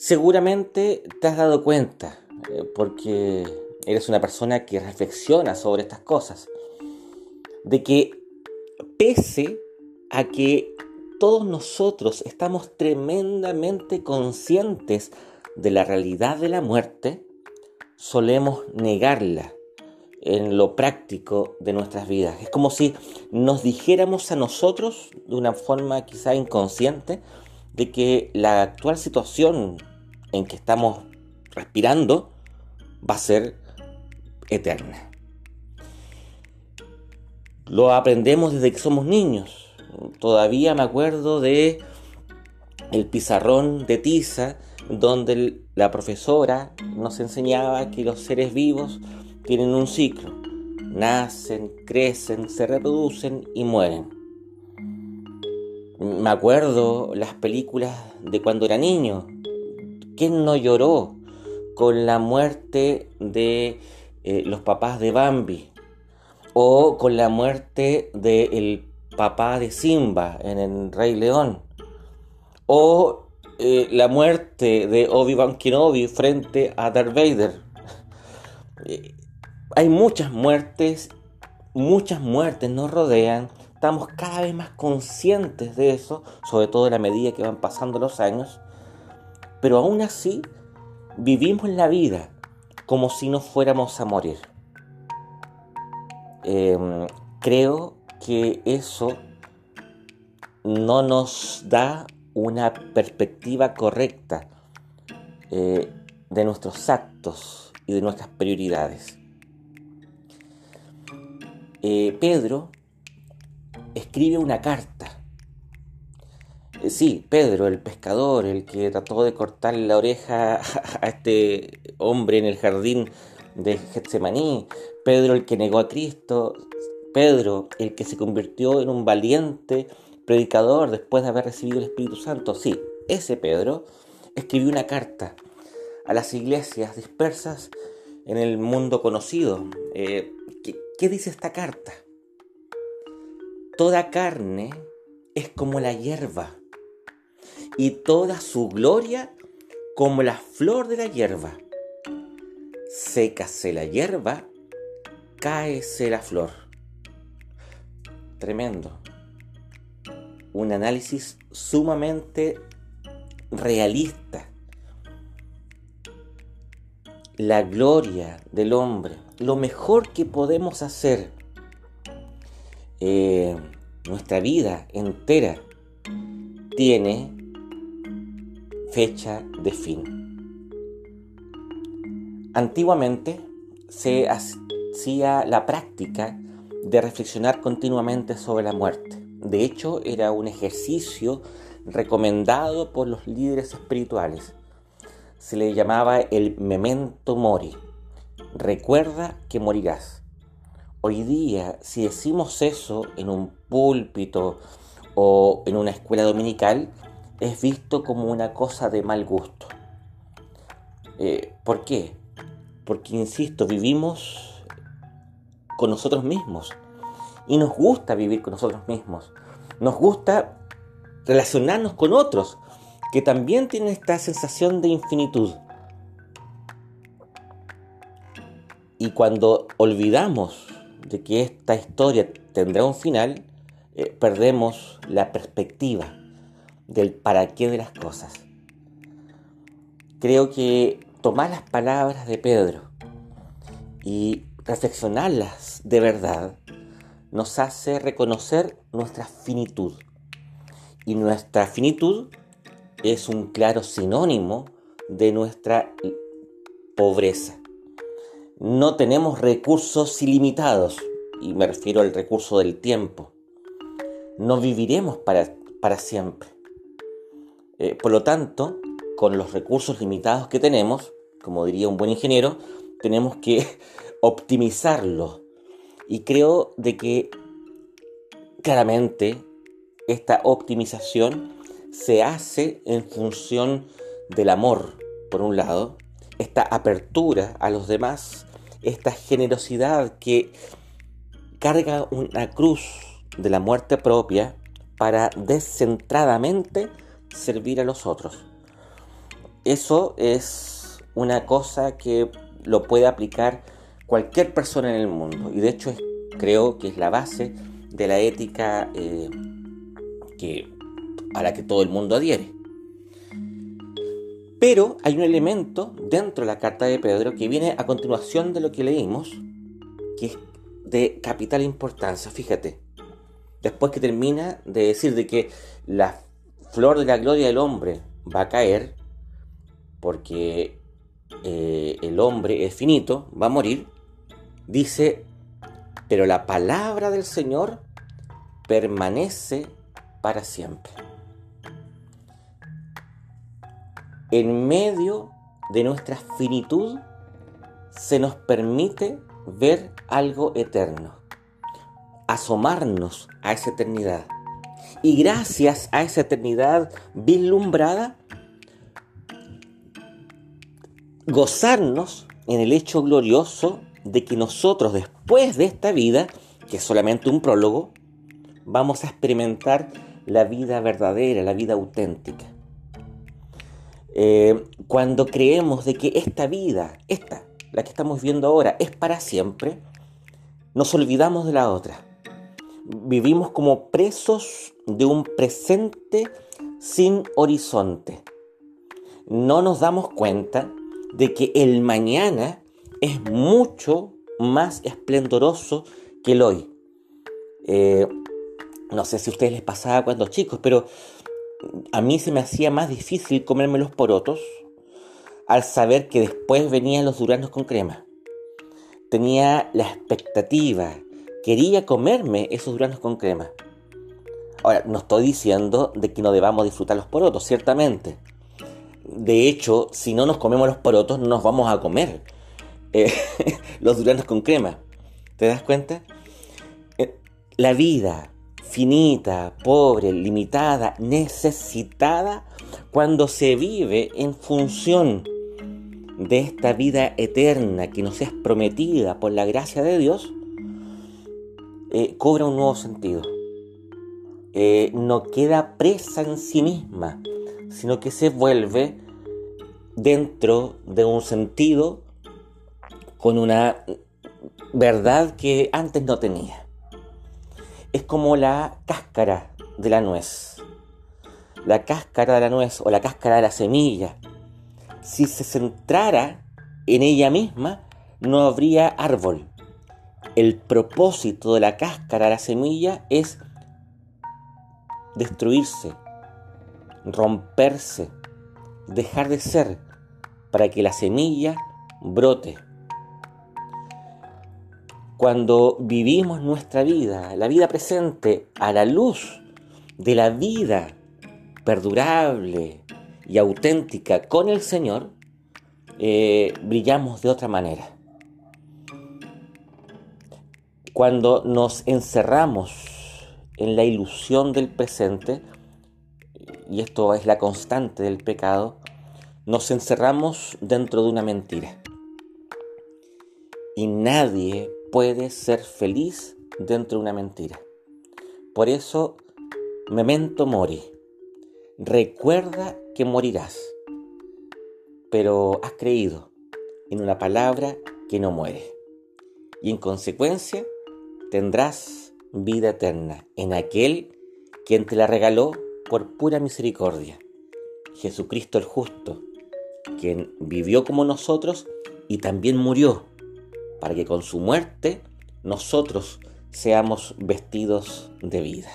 Seguramente te has dado cuenta, eh, porque eres una persona que reflexiona sobre estas cosas, de que pese a que todos nosotros estamos tremendamente conscientes de la realidad de la muerte, solemos negarla en lo práctico de nuestras vidas. Es como si nos dijéramos a nosotros, de una forma quizá inconsciente, de que la actual situación en que estamos respirando va a ser eterna. Lo aprendemos desde que somos niños. Todavía me acuerdo de el pizarrón de tiza donde la profesora nos enseñaba que los seres vivos tienen un ciclo. Nacen, crecen, se reproducen y mueren. Me acuerdo las películas de cuando era niño, ¿Quién no lloró con la muerte de eh, los papás de Bambi? O con la muerte del papá de Simba en el Rey León. O eh, la muerte de Obi-Wan Kenobi frente a Darth Vader. Eh, hay muchas muertes, muchas muertes nos rodean. Estamos cada vez más conscientes de eso, sobre todo en la medida que van pasando los años. Pero aún así, vivimos la vida como si no fuéramos a morir. Em, creo que eso no nos da una perspectiva correcta eh, de nuestros actos y de nuestras prioridades. Eh, Pedro escribe una carta sí, Pedro, el pescador, el que trató de cortar la oreja a este hombre en el jardín de Getsemaní, Pedro el que negó a Cristo, Pedro el que se convirtió en un valiente predicador después de haber recibido el Espíritu Santo. Sí, ese Pedro escribió una carta a las iglesias dispersas en el mundo conocido. Eh, ¿Qué dice esta carta? Toda carne es como la hierba y toda su gloria como la flor de la hierba. Sécase la hierba, cáese la flor. Tremendo. Un análisis sumamente realista. La gloria del hombre, lo mejor que podemos hacer, eh, nuestra vida entera, tiene fecha de fin. Antiguamente se hacía la práctica de reflexionar continuamente sobre la muerte. De hecho, era un ejercicio recomendado por los líderes espirituales. Se le llamaba el memento mori. Recuerda que morirás. Hoy día, si decimos eso en un púlpito o en una escuela dominical, es visto como una cosa de mal gusto. Eh, ¿Por qué? Porque, insisto, vivimos con nosotros mismos y nos gusta vivir con nosotros mismos. Nos gusta relacionarnos con otros que también tienen esta sensación de infinitud. Y cuando olvidamos de que esta historia tendrá un final, eh, perdemos la perspectiva del para qué de las cosas. Creo que tomar las palabras de Pedro y reflexionarlas de verdad nos hace reconocer nuestra finitud. Y nuestra finitud es un claro sinónimo de nuestra pobreza. No tenemos recursos ilimitados, y me refiero al recurso del tiempo. No viviremos para, para siempre. Eh, por lo tanto, con los recursos limitados que tenemos, como diría un buen ingeniero, tenemos que optimizarlo. Y creo de que claramente esta optimización se hace en función del amor, por un lado, esta apertura a los demás, esta generosidad que carga una cruz de la muerte propia para descentradamente servir a los otros. eso es una cosa que lo puede aplicar cualquier persona en el mundo. Y de hecho creo que es la base de la ética eh, que, a la que todo el mundo adhiere. Pero hay un elemento dentro de la carta de Pedro que viene a continuación de lo que leímos, que es de capital importancia. Fíjate, después que termina de decir de que la flor de la gloria del hombre va a caer, porque eh, el hombre es finito, va a morir, dice, pero la palabra del Señor permanece para siempre. En medio de nuestra finitud se nos permite ver algo eterno, asomarnos a esa eternidad. Y gracias a esa eternidad vislumbrada, gozarnos en el hecho glorioso de que nosotros después de esta vida, que es solamente un prólogo, vamos a experimentar la vida verdadera, la vida auténtica. Eh, cuando creemos de que esta vida, esta, la que estamos viendo ahora, es para siempre, nos olvidamos de la otra. Vivimos como presos de un presente sin horizonte. No nos damos cuenta de que el mañana es mucho más esplendoroso que el hoy. Eh, no sé si a ustedes les pasaba cuando chicos, pero a mí se me hacía más difícil comerme los porotos al saber que después venían los duranos con crema. Tenía la expectativa, quería comerme esos duranos con crema. Ahora, no estoy diciendo de que no debamos disfrutar los porotos, ciertamente. De hecho, si no nos comemos los porotos, no nos vamos a comer eh, los duranos con crema. ¿Te das cuenta? Eh, la vida finita, pobre, limitada, necesitada, cuando se vive en función de esta vida eterna que nos es prometida por la gracia de Dios, eh, cobra un nuevo sentido. no queda presa en sí misma, sino que se vuelve dentro de un sentido con una verdad que antes no tenía. Es como la cáscara de la nuez. La cáscara de la nuez o la cáscara de la semilla. Si se centrara en ella misma, no habría árbol. El propósito de la cáscara de la semilla es destruirse, romperse, dejar de ser, para que la semilla brote. Cuando vivimos nuestra vida, la vida presente, a la luz de la vida perdurable y auténtica con el Señor, eh, brillamos de otra manera. Cuando nos encerramos en la ilusión del presente, y esto es la constante del pecado, nos encerramos dentro de una mentira. Y nadie puede ser feliz dentro de una mentira. Por eso, memento mori. Recuerda que morirás, pero has creído en una palabra que no muere. Y en consecuencia, tendrás vida eterna en aquel quien te la regaló por pura misericordia. Jesucristo el justo, quien vivió como nosotros y también murió, para que con su muerte nosotros seamos vestidos de vida.